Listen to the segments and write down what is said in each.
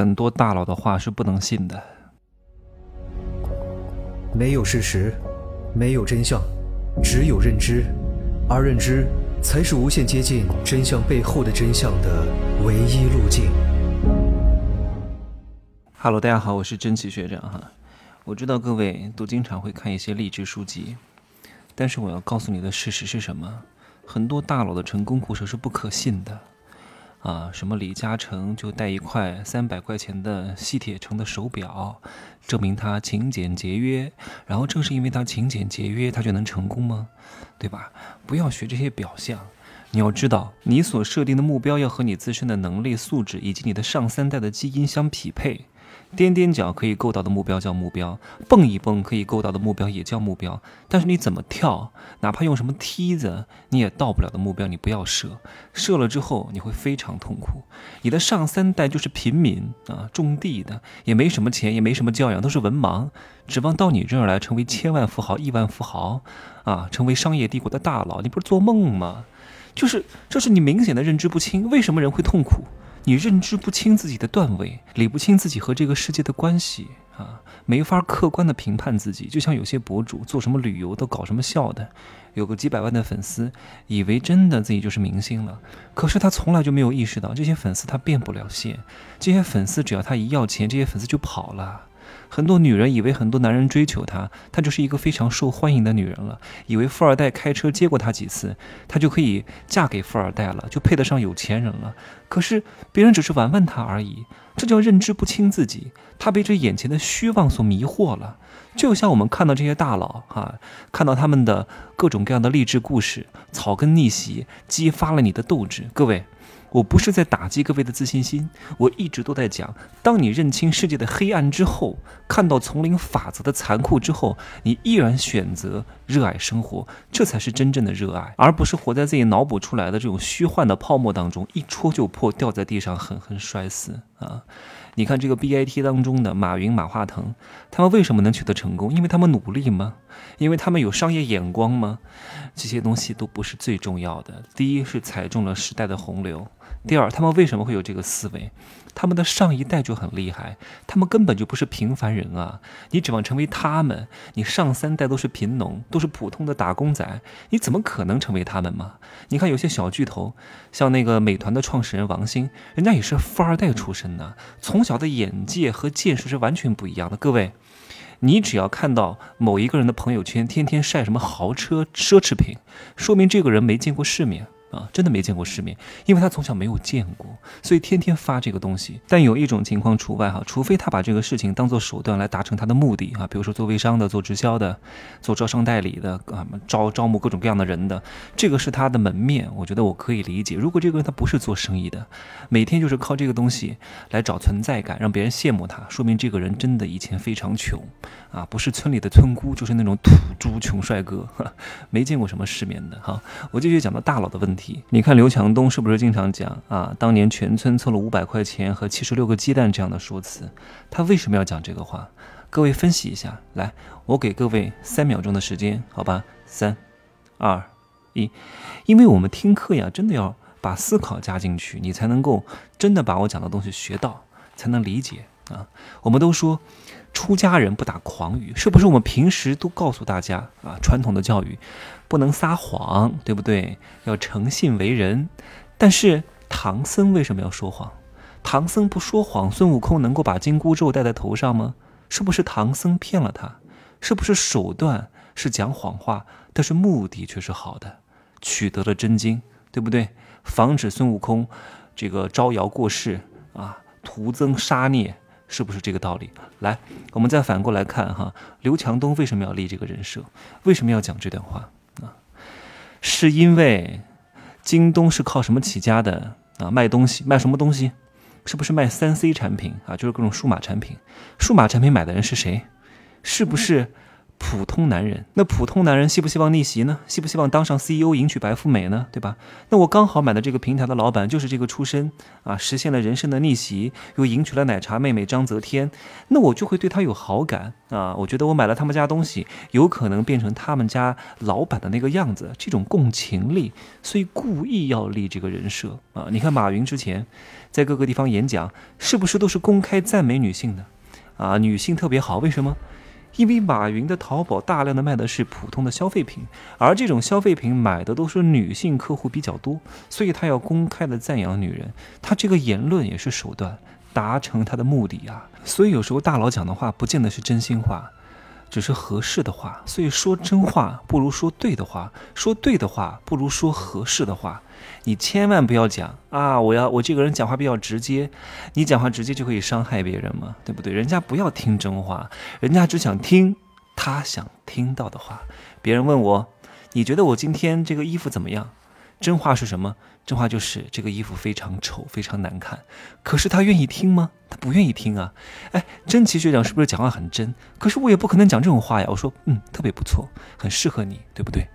很多大佬的话是不能信的。没有事实，没有真相，只有认知，而认知才是无限接近真相背后的真相的唯一路径。Hello，大家好，我是真奇学长哈。我知道各位都经常会看一些励志书籍，但是我要告诉你的事实是什么？很多大佬的成功故事是不可信的。啊，什么李嘉诚就带一块三百块钱的西铁城的手表，证明他勤俭节约。然后正是因为他勤俭节约，他就能成功吗？对吧？不要学这些表象。你要知道，你所设定的目标要和你自身的能力素质以及你的上三代的基因相匹配。踮踮脚可以够到的目标叫目标，蹦一蹦可以够到的目标也叫目标。但是你怎么跳，哪怕用什么梯子，你也到不了的目标，你不要设。设了之后，你会非常痛苦。你的上三代就是平民啊，种地的，也没什么钱，也没什么教养，都是文盲，指望到你这儿来成为千万富豪、亿万富豪啊，成为商业帝国的大佬，你不是做梦吗？就是，这是你明显的认知不清。为什么人会痛苦？你认知不清自己的段位，理不清自己和这个世界的关系啊，没法客观的评判自己。就像有些博主做什么旅游都搞什么笑的，有个几百万的粉丝，以为真的自己就是明星了，可是他从来就没有意识到，这些粉丝他变不了现，这些粉丝只要他一要钱，这些粉丝就跑了。很多女人以为很多男人追求她，她就是一个非常受欢迎的女人了。以为富二代开车接过她几次，她就可以嫁给富二代了，就配得上有钱人了。可是别人只是玩玩她而已，这叫认知不清自己。她被这眼前的虚妄所迷惑了。就像我们看到这些大佬哈，看到他们的各种各样的励志故事，草根逆袭，激发了你的斗志。各位。我不是在打击各位的自信心，我一直都在讲，当你认清世界的黑暗之后，看到丛林法则的残酷之后，你依然选择热爱生活，这才是真正的热爱，而不是活在自己脑补出来的这种虚幻的泡沫当中，一戳就破，掉在地上狠狠摔死啊！你看这个 B I T 当中的马云、马化腾，他们为什么能取得成功？因为他们努力吗？因为他们有商业眼光吗？这些东西都不是最重要的。第一是踩中了时代的洪流。第二，他们为什么会有这个思维？他们的上一代就很厉害，他们根本就不是平凡人啊！你指望成为他们？你上三代都是贫农，都是普通的打工仔，你怎么可能成为他们嘛？你看有些小巨头，像那个美团的创始人王兴，人家也是富二代出身的，从小的眼界和见识是完全不一样的。各位，你只要看到某一个人的朋友圈天天晒什么豪车、奢侈品，说明这个人没见过世面。啊，真的没见过世面，因为他从小没有见过，所以天天发这个东西。但有一种情况除外哈，除非他把这个事情当做手段来达成他的目的啊，比如说做微商的、做直销的、做招商代理的啊，招招募各种各样的人的，这个是他的门面，我觉得我可以理解。如果这个人他不是做生意的，每天就是靠这个东西来找存在感，让别人羡慕他，说明这个人真的以前非常穷啊，不是村里的村姑，就是那种土猪穷帅哥，没见过什么世面的哈。我继续讲到大佬的问题。你看刘强东是不是经常讲啊？当年全村凑了五百块钱和七十六个鸡蛋这样的说辞，他为什么要讲这个话？各位分析一下，来，我给各位三秒钟的时间，好吧？三、二、一，因为我们听课呀，真的要把思考加进去，你才能够真的把我讲的东西学到，才能理解啊。我们都说。出家人不打诳语，是不是我们平时都告诉大家啊？传统的教育，不能撒谎，对不对？要诚信为人。但是唐僧为什么要说谎？唐僧不说谎，孙悟空能够把紧箍咒戴在头上吗？是不是唐僧骗了他？是不是手段是讲谎话，但是目的却是好的，取得了真经，对不对？防止孙悟空这个招摇过市啊，徒增杀孽。是不是这个道理？来，我们再反过来看哈，刘强东为什么要立这个人设？为什么要讲这段话啊？是因为京东是靠什么起家的啊？卖东西，卖什么东西？是不是卖三 C 产品啊？就是各种数码产品。数码产品买的人是谁？是不是普通男人，那普通男人希不希望逆袭呢？希不希望当上 CEO 迎娶白富美呢？对吧？那我刚好买的这个平台的老板就是这个出身啊，实现了人生的逆袭，又迎娶了奶茶妹妹张泽天，那我就会对他有好感啊。我觉得我买了他们家东西，有可能变成他们家老板的那个样子，这种共情力，所以故意要立这个人设啊。你看马云之前在各个地方演讲，是不是都是公开赞美女性的啊？女性特别好，为什么？因为马云的淘宝大量的卖的是普通的消费品，而这种消费品买的都是女性客户比较多，所以他要公开的赞扬女人，他这个言论也是手段，达成他的目的啊。所以有时候大佬讲的话不见得是真心话。只是合适的话，所以说真话不如说对的话，说对的话不如说合适的话。你千万不要讲啊！我要我这个人讲话比较直接，你讲话直接就可以伤害别人嘛，对不对？人家不要听真话，人家只想听他想听到的话。别人问我，你觉得我今天这个衣服怎么样？真话是什么？真话就是这个衣服非常丑，非常难看。可是他愿意听吗？他不愿意听啊。哎，真奇学长是不是讲话很真？可是我也不可能讲这种话呀。我说，嗯，特别不错，很适合你，对不对？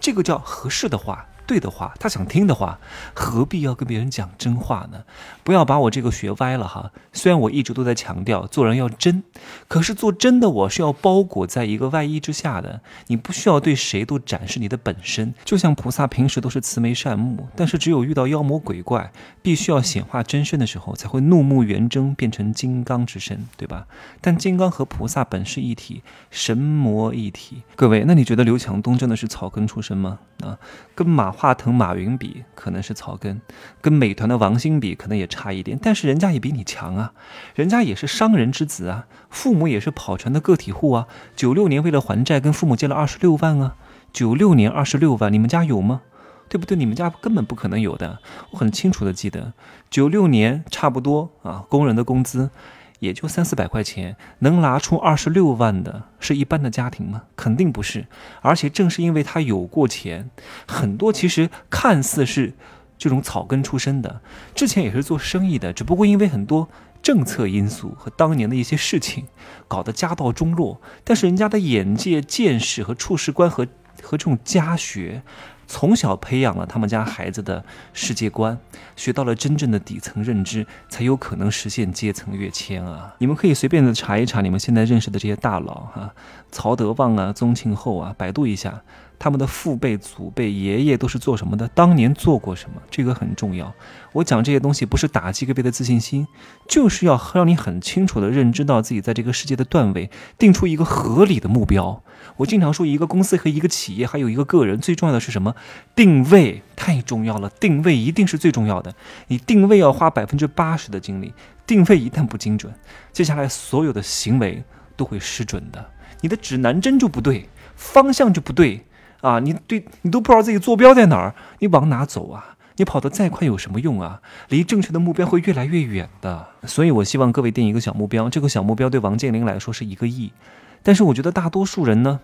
这个叫合适的话。对的话，他想听的话，何必要跟别人讲真话呢？不要把我这个学歪了哈。虽然我一直都在强调做人要真，可是做真的我是要包裹在一个外衣之下的。你不需要对谁都展示你的本身。就像菩萨平时都是慈眉善目，但是只有遇到妖魔鬼怪，必须要显化真身的时候，才会怒目圆睁，变成金刚之身，对吧？但金刚和菩萨本是一体，神魔一体。各位，那你觉得刘强东真的是草根出身吗？啊，跟马。华腾、马云比可能是草根，跟美团的王兴比可能也差一点，但是人家也比你强啊，人家也是商人之子啊，父母也是跑船的个体户啊。九六年为了还债，跟父母借了二十六万啊。九六年二十六万，你们家有吗？对不对？你们家根本不可能有的。我很清楚的记得，九六年差不多啊，工人的工资。也就三四百块钱，能拿出二十六万的是一般的家庭吗？肯定不是。而且正是因为他有过钱，很多其实看似是这种草根出身的，之前也是做生意的，只不过因为很多政策因素和当年的一些事情，搞得家道中落。但是人家的眼界、见识和处事观和和这种家学。从小培养了他们家孩子的世界观，学到了真正的底层认知，才有可能实现阶层跃迁啊！你们可以随便的查一查你们现在认识的这些大佬哈，曹德旺啊、宗庆后啊，百度一下。他们的父辈、祖辈、爷爷都是做什么的？当年做过什么？这个很重要。我讲这些东西不是打击各位的自信心，就是要让你很清楚的认知到自己在这个世界的段位，定出一个合理的目标。我经常说，一个公司和一个企业，还有一个个人，最重要的是什么？定位太重要了。定位一定是最重要的。你定位要花百分之八十的精力。定位一旦不精准，接下来所有的行为都会失准的。你的指南针就不对，方向就不对。啊，你对你都不知道自己坐标在哪儿，你往哪走啊？你跑得再快有什么用啊？离正确的目标会越来越远的。所以，我希望各位定一个小目标，这个小目标对王健林来说是一个亿，但是我觉得大多数人呢，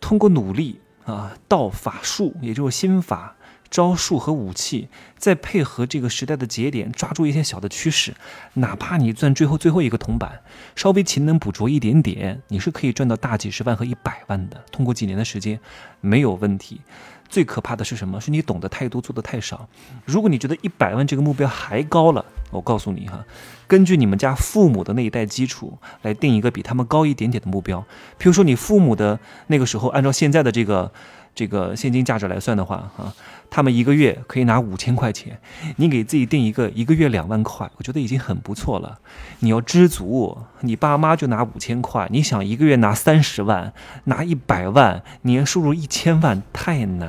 通过努力啊，道法术，也就是心法。招数和武器，再配合这个时代的节点，抓住一些小的趋势，哪怕你赚最后最后一个铜板，稍微勤能补拙一点点，你是可以赚到大几十万和一百万的。通过几年的时间，没有问题。最可怕的是什么？是你懂得太多，做的太少。如果你觉得一百万这个目标还高了，我告诉你哈，根据你们家父母的那一代基础来定一个比他们高一点点的目标。比如说你父母的那个时候，按照现在的这个。这个现金价值来算的话，啊，他们一个月可以拿五千块钱，你给自己定一个一个月两万块，我觉得已经很不错了。你要知足，你爸妈就拿五千块，你想一个月拿三十万，拿一百万，年收入一千万太难。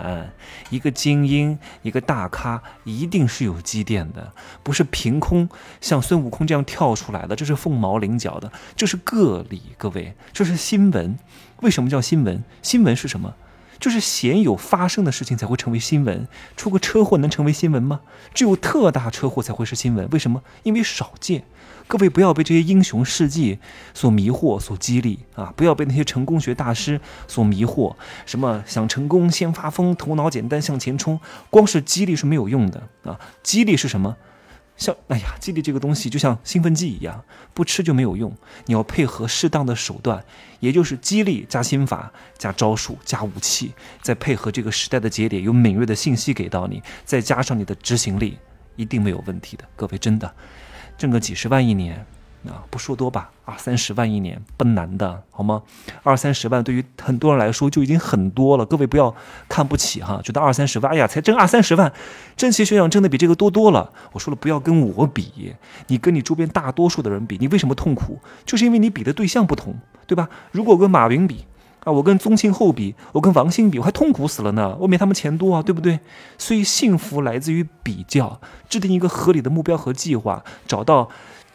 一个精英，一个大咖，一定是有积淀的，不是凭空像孙悟空这样跳出来的，这是凤毛麟角的，这是个例。各位，这是新闻。为什么叫新闻？新闻是什么？就是鲜有发生的事情才会成为新闻，出个车祸能成为新闻吗？只有特大车祸才会是新闻。为什么？因为少见。各位不要被这些英雄事迹所迷惑、所激励啊！不要被那些成功学大师所迷惑。什么想成功先发疯，头脑简单向前冲，光是激励是没有用的啊！激励是什么？像哎呀，激励这个东西就像兴奋剂一样，不吃就没有用。你要配合适当的手段，也就是激励加心法加招数加武器，再配合这个时代的节点，有敏锐的信息给到你，再加上你的执行力，一定没有问题的。各位真的挣个几十万一年。啊，不说多吧，二三十万一年不难的，好吗？二三十万对于很多人来说就已经很多了。各位不要看不起哈，觉得二三十万，哎呀，才挣二三十万，珍奇学长挣的比这个多多了。我说了，不要跟我比，你跟你周边大多数的人比，你为什么痛苦？就是因为你比的对象不同，对吧？如果我跟马云比啊，我跟宗庆后比，我跟王兴比，我还痛苦死了呢，我没他们钱多啊，对不对？所以幸福来自于比较，制定一个合理的目标和计划，找到。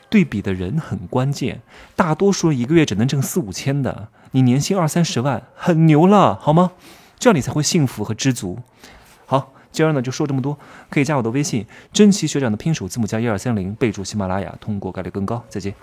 对比的人很关键，大多数一个月只能挣四五千的，你年薪二三十万，很牛了，好吗？这样你才会幸福和知足。好，今儿呢就说这么多，可以加我的微信，珍奇学长的拼手字母加一二三零，备注喜马拉雅，通过概率更高。再见。